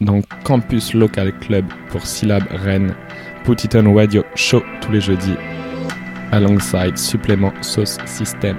Dans Campus Local Club pour Syllab Rennes. Put it on radio show tous les jeudis. Alongside supplément sauce system.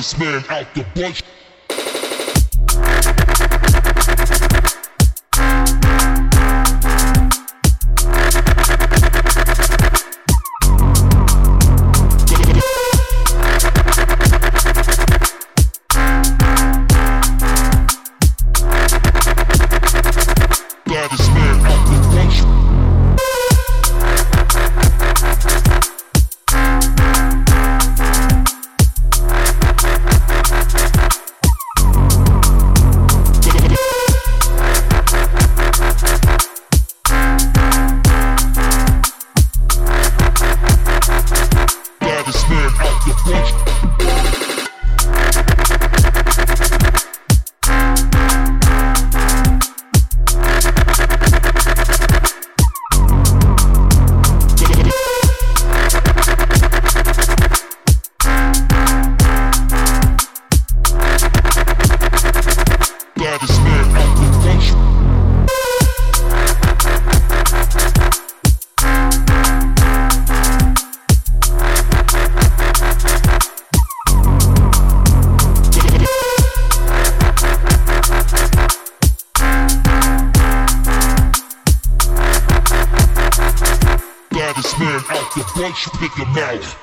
this man out the bunch. out the bunch, you pick them mouth.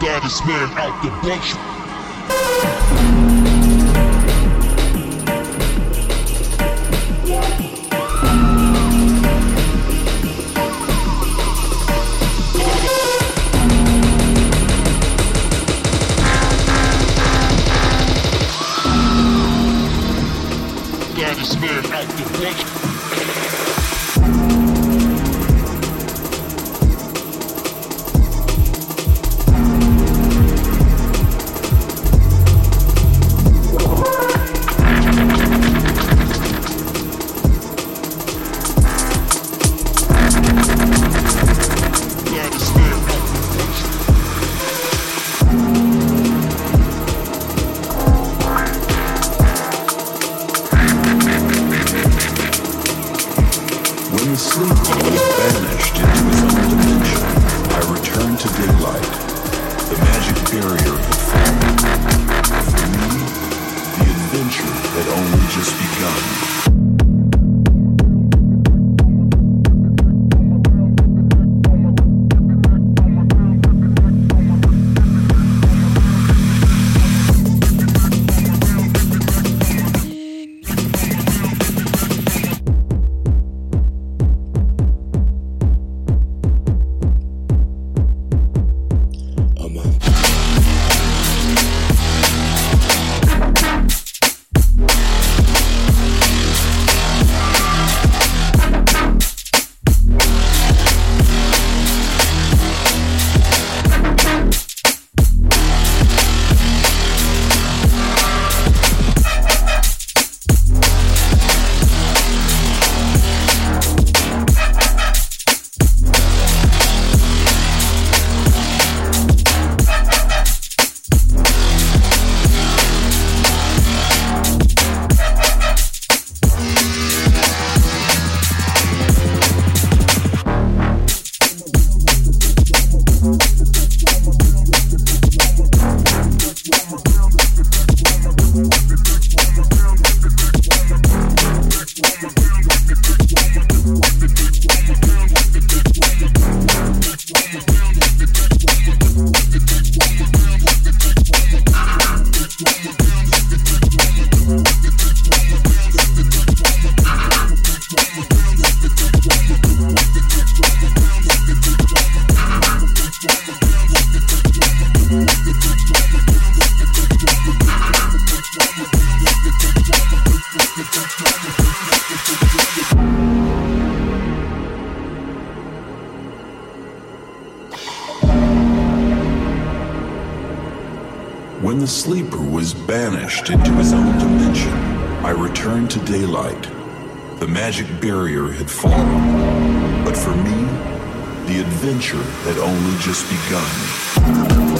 God man out the bush. Into his own dimension, I returned to daylight. The magic barrier had fallen. But for me, the adventure had only just begun.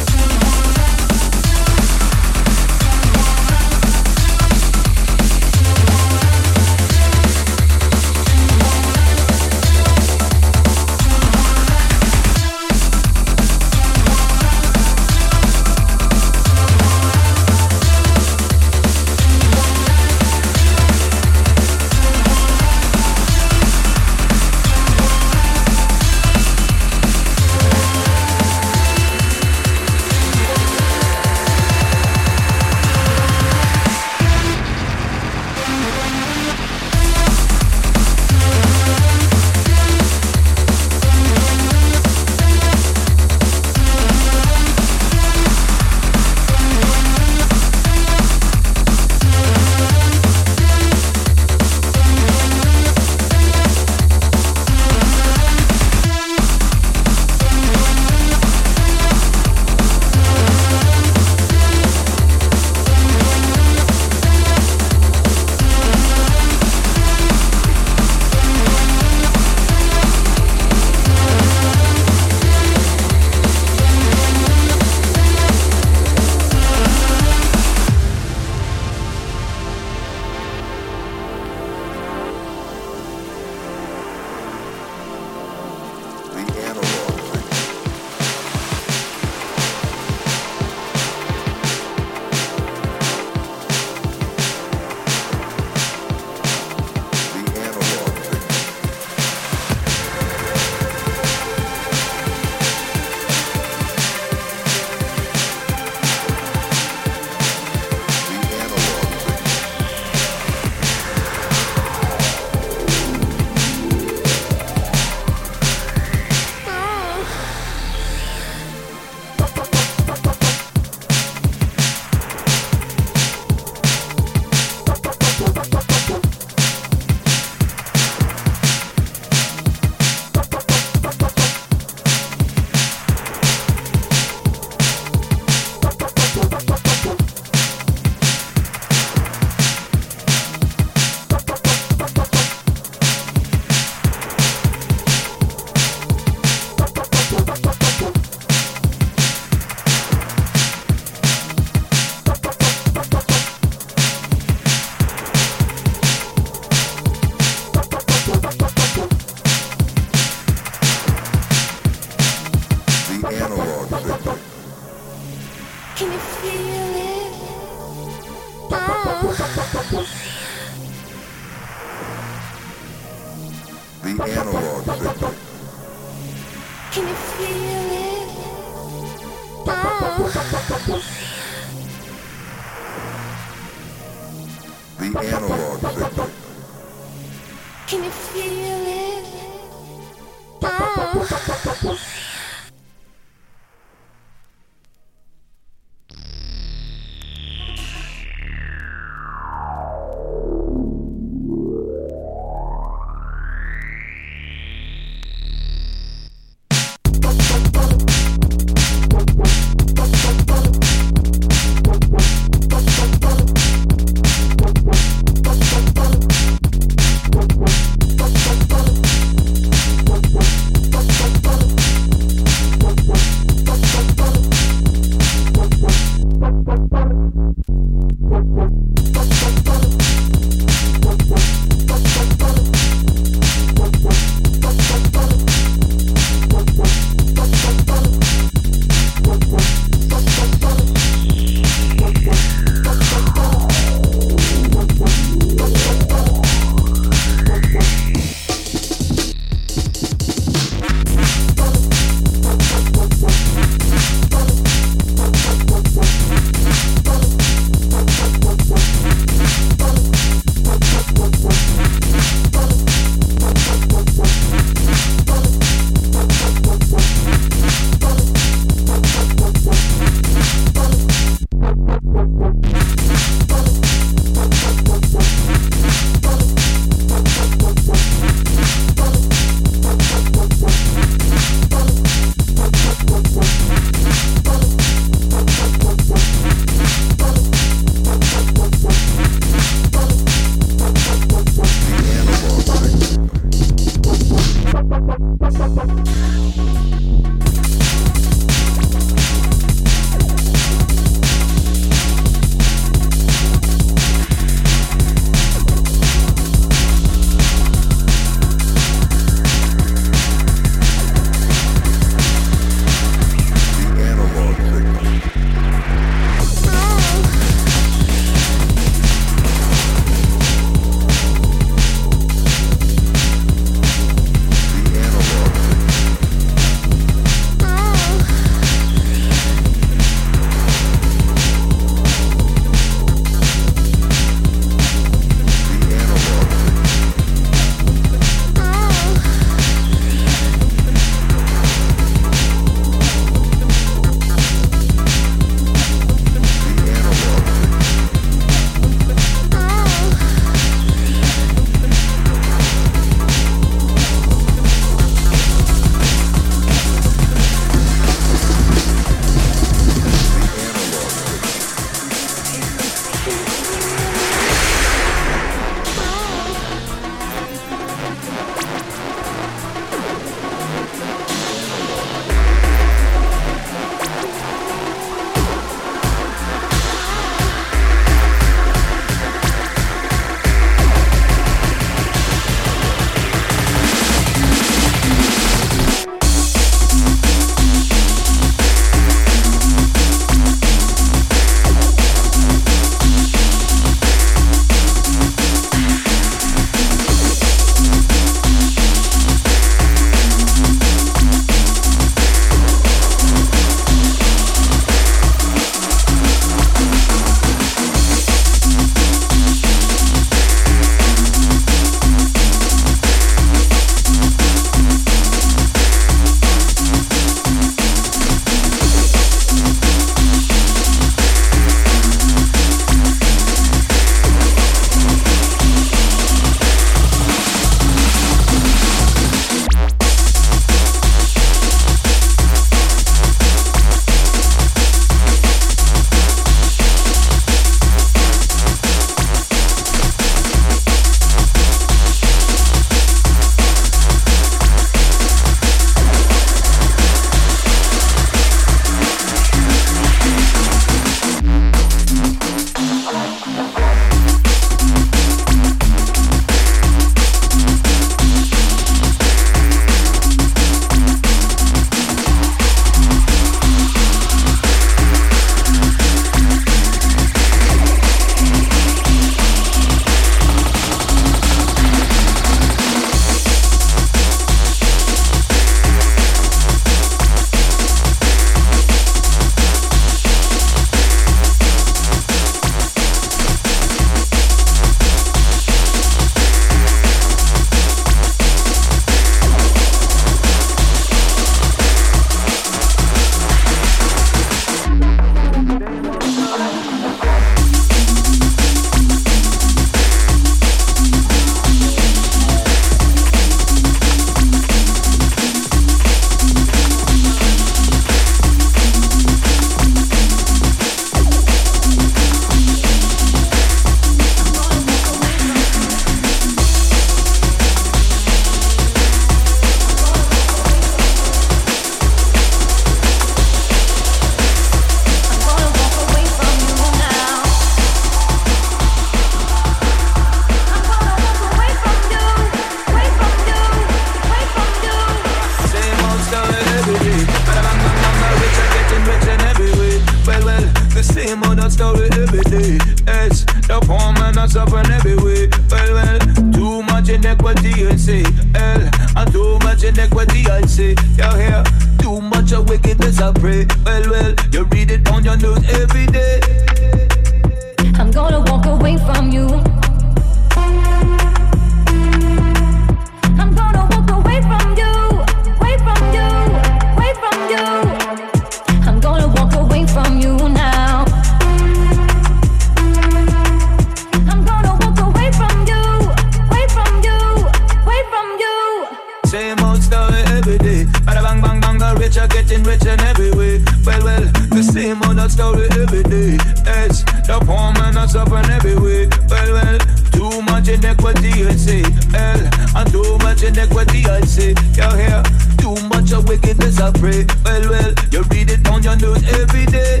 Bada bang bang bang, the rich are getting rich in every way. Well, well, the same old story every day. Yes, the poor man are suffering every way. Well, well, too much inequity, I say. L, and too much inequity, I say. You hear? Too much of wickedness, I pray. Well, well, you read it on your news every day.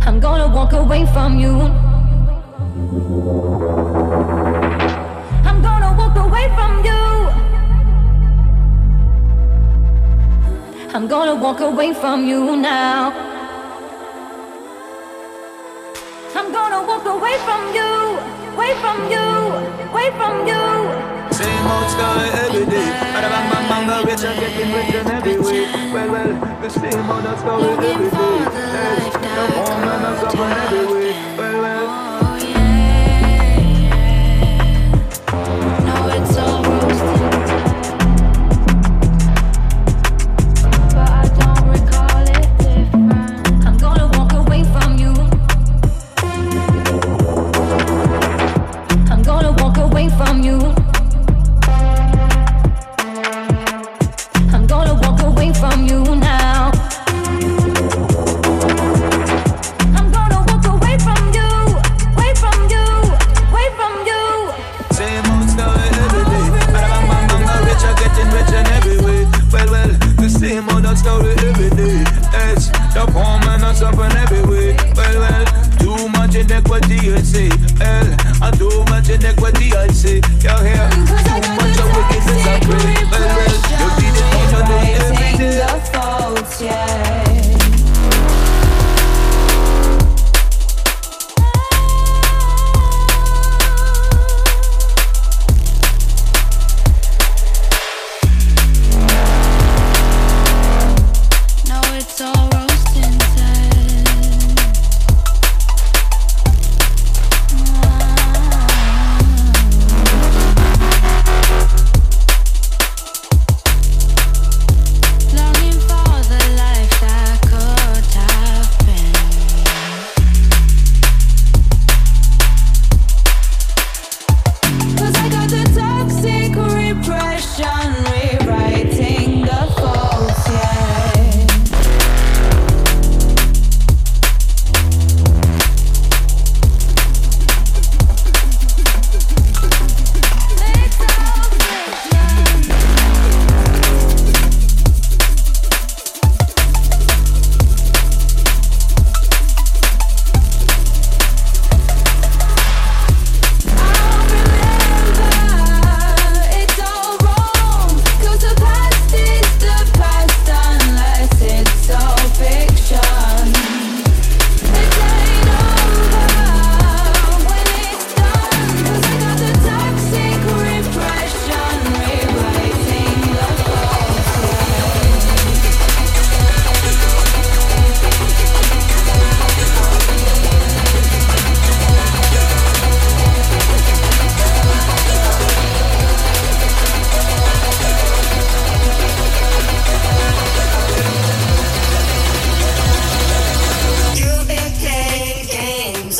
I'm gonna walk away from you. I'm gonna walk away from you. I'm gonna walk away from you now. I'm gonna walk away from you, away from you, away from you. Same old story every day. Bang bang bang, the rich are getting rich in every way. Well, well, the same old story every day. Yes, the poor man are suffering every way. Well, well.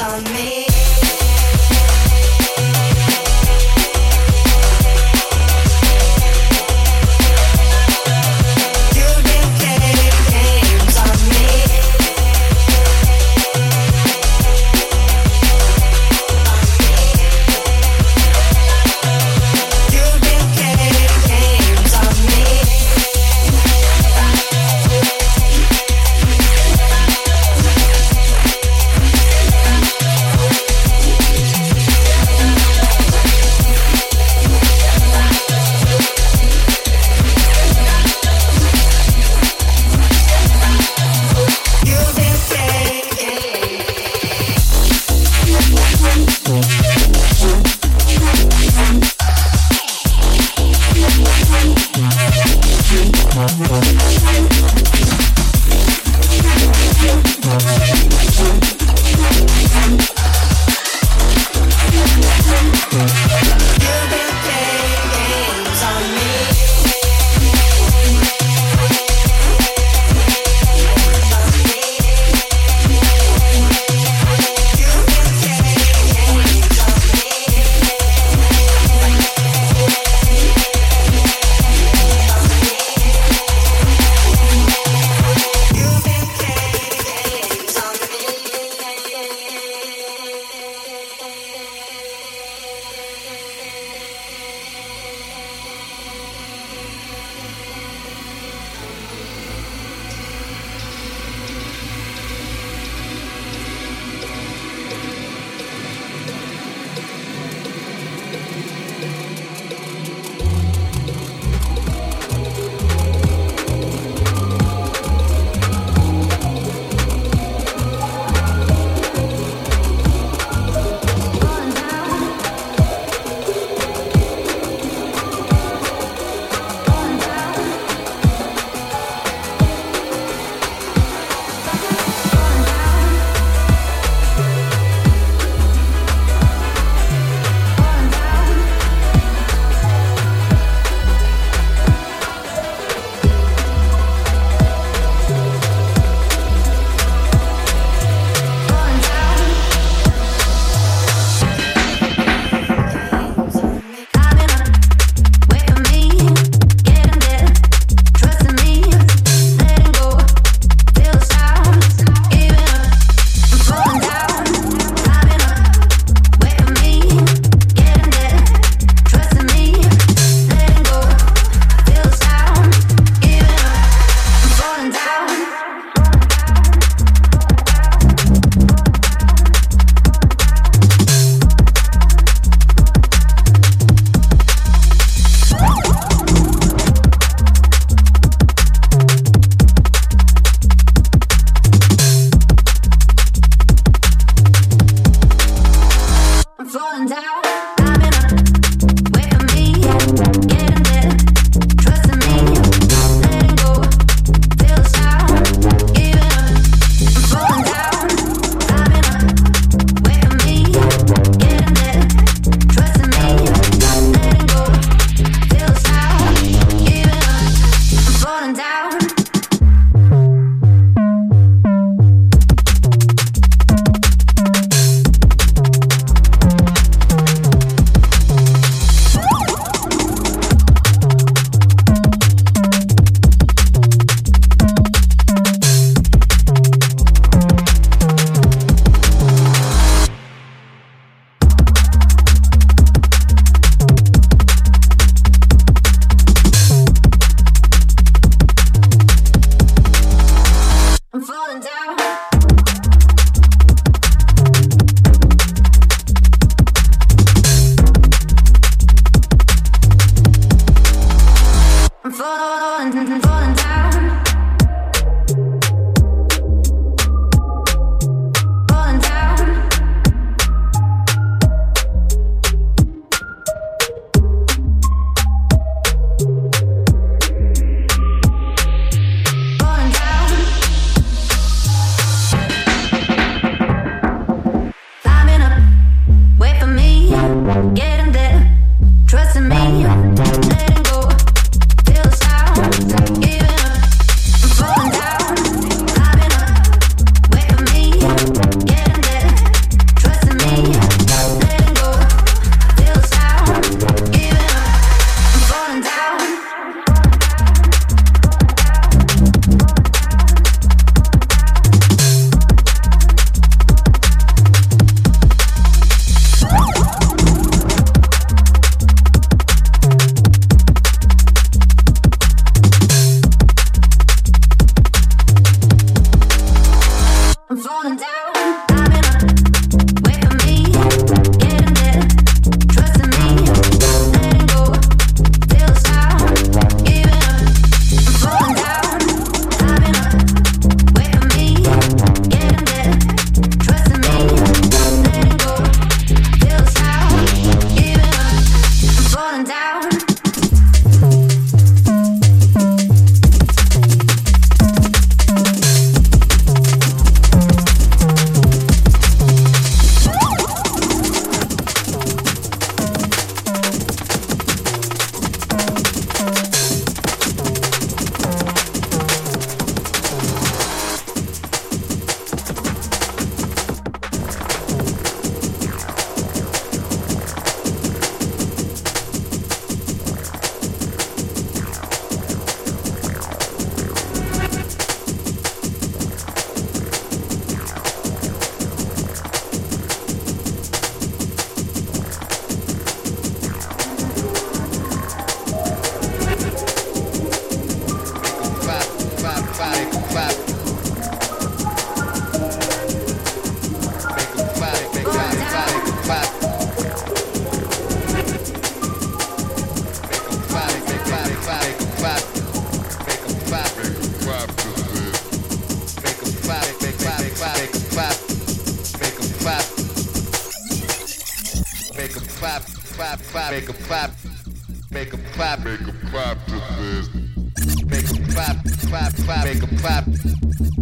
on me.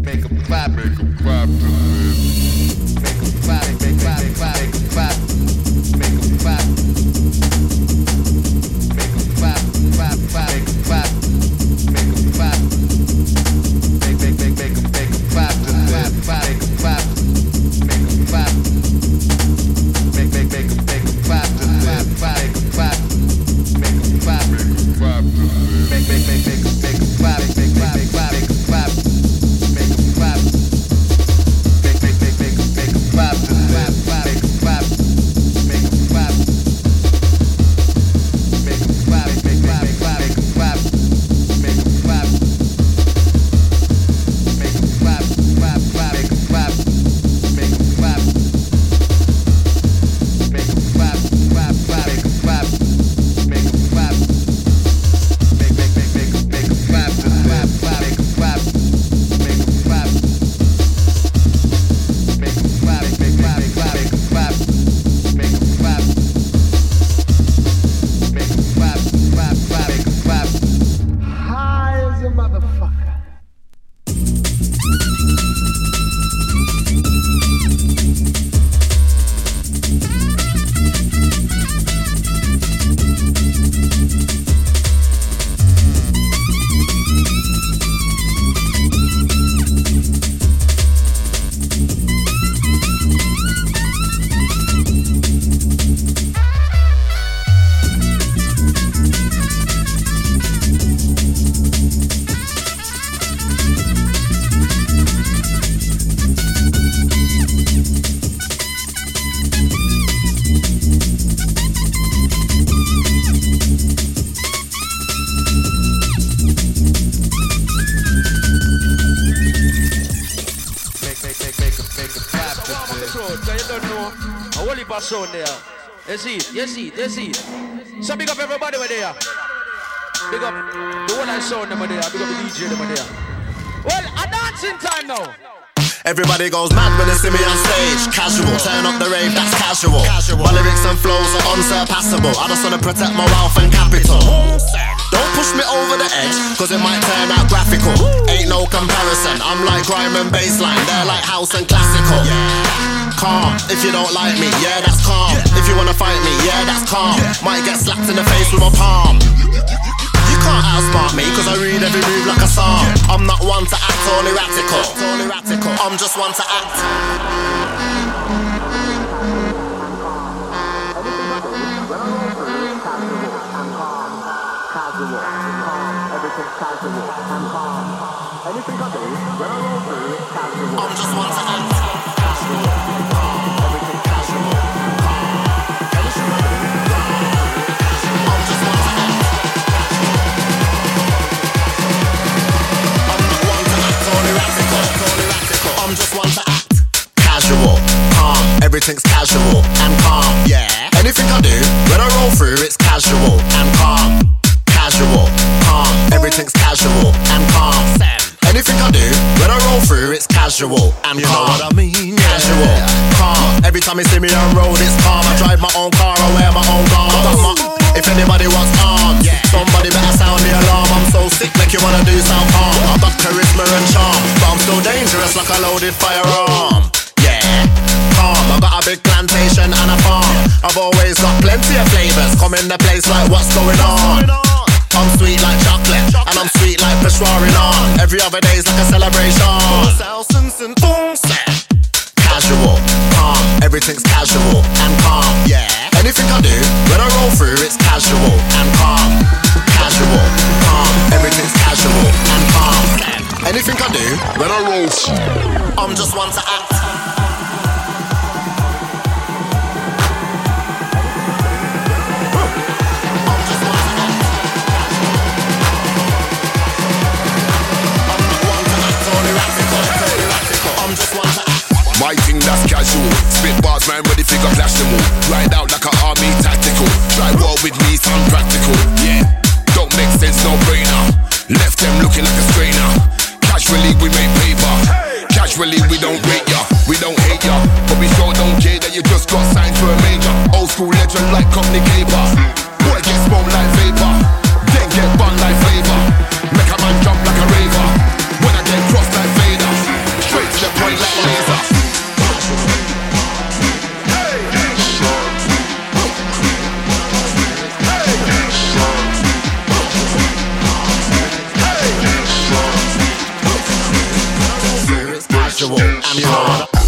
Make a clap, make a clap sound there. You see it, you see it, you see it. So big up everybody over there. Big up the one I sound them over there. Big up the DJ them over there. Well, a dancing time now. Everybody goes mad when they see me on stage. Casual, turn up the rave, that's casual. My lyrics and flows are unsurpassable. I just wanna protect my wealth and capital. Don't push me over the edge, cause it might turn out graphical. Ain't no comparison, I'm like rhyme and bassline, they're like house and classical. Calm, if you don't like me, yeah, that's calm. If you wanna fight me, yeah, that's calm. Might get slapped in the face with my palm. You can't outsmart me, cause I read every move like a psalm. I'm not one to act all erratical. I'm just one to act. Everything's casual and calm. Yeah. Anything I do, when I roll through, it's casual and calm. Casual, calm, everything's casual and calm. Anything I do, when I roll through, it's casual and You know what I mean? Casual, calm. Every time you see me on road, it's calm. I drive my own car, I wear my own garments. If anybody wants arms, somebody better sound the alarm. I'm so sick, make you wanna do some harm. I got charisma and charm, but I'm still dangerous like a loaded firearm. Yeah, calm. I got a big plantation and a farm. I've always got plenty of flavors. Come in the place like what's going on. I'm sweet like chocolate, and I'm sweet like Peshwari on. Every other day's like a celebration. Casual, calm, everything's casual and calm. Yeah. Anything I do, when I roll through, it's casual and calm. Casual, calm, everything's casual and calm. Anything I do, when I roll through, I'm just one to act. My thing that's casual. Spit bars, man, ready figure clash them all. Ride out like a army tactical. Try war with me, sound practical. Yeah, don't make sense, no brainer. Left them looking like a strainer. Casually we make paper. Casually we don't rate ya, we don't hate ya, but we sure don't care that you just got signed for a major. Old school legend like Cockney Caper. Boy get smoked like vapor, then get bun like flavor. Make a man jump like a raver. I'm your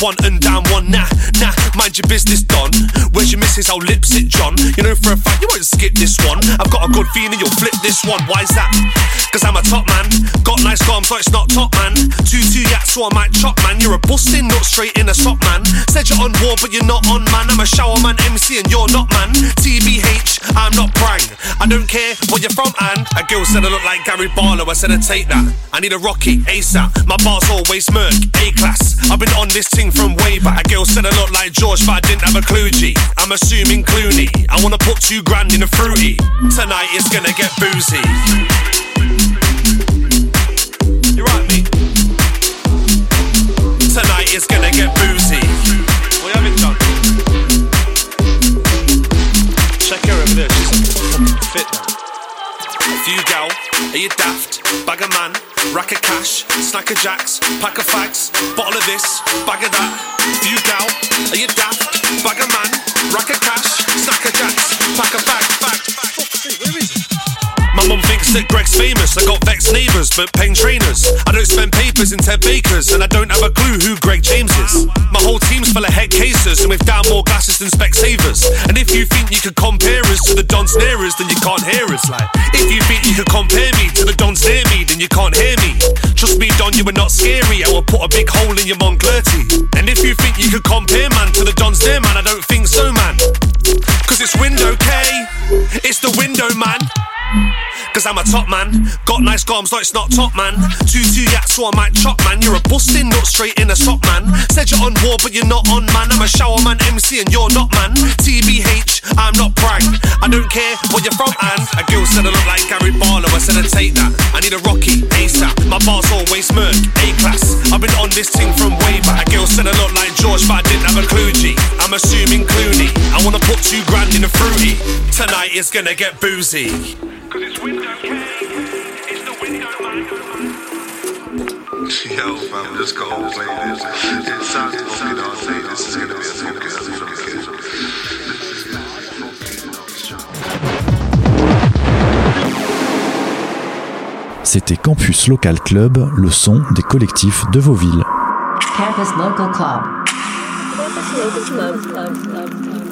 one and down one. Nah, nah, mind your business, Don. Where's your missus? I'll lips it, John. You know for a fact you won't skip this one. I've got a good feeling you'll flip this one. Why's that? Cause I'm a top man. Got nice arms, so it's not top man. Two two yaks, so I might chop man. You're a busting, not straight in a sock man. Said you're on war, but you're not on man. I'm a shower man, MC, and you're not man. TBH, I'm not prang. I don't care where you're from, and a girl said I look like Gary Barlow. I said I take that. I need a Rocky ASAP. My bars always smirk, A class. I've been on this thing from way back. A girl said I look like George, but I didn't have a clue. G. I'm assuming Clooney. I wanna put two grand in a fruity. Tonight it's gonna get boozy. You right, me? Tonight it's gonna get boozy. You having, Few gal, are you daft? Bag of man, rack of cash, snack of jacks, pack of fags, bottle of this, bag of that. Do Few gal, are you daft? Bag of man, rack of cash, snack of jacks, pack of fags, fag. Fuck's sake, where is it? Mum thinks that Greg's famous. I got vexed neighbours, but paying trainers. I don't spend papers in Ted Bakers, and I don't have a clue who Greg James is. My whole team's full of head cases, and we've down more glasses than Specsavers. And if you think you could compare us to the Dons near us, then you can't hear us. Like, if you think you could compare me to the Dons near me, then you can't hear me. Trust me, Don, you are not scary. I will put a big hole in your Monclerty. And if you think you could compare man to the Dons there, man, I don't think so, man. Cause it's window K, it's the window man. Cause I'm a top man, got nice arms, no it's not top man. Two two yaks, so I might chop man. You're a busting, not straight in a sock man. Said you're on war, but you're not on man. I'm a shower man, MC, and you're not man. TBH, I'm not prang. I don't care where you're from, and a girl said I look like Gary Barlow. I said I take that. I need a Rocky ASAP. My bars always murk, A class. I've been on this thing from way back. A girl said I look like George, but I didn't have a clue. G. I'm assuming Clooney. I wanna put two grand in a fruity. Tonight is gonna get boozy. Cause it's window K, it's the window man. Yo, fam, just go and play this. It sounds fucking hard. Say this is gonna be a fucking, fucking. C'était Campus Local Club, le son des collectifs de vos villes. Campus Local Club. Campus Local Club, Club, Club, Club.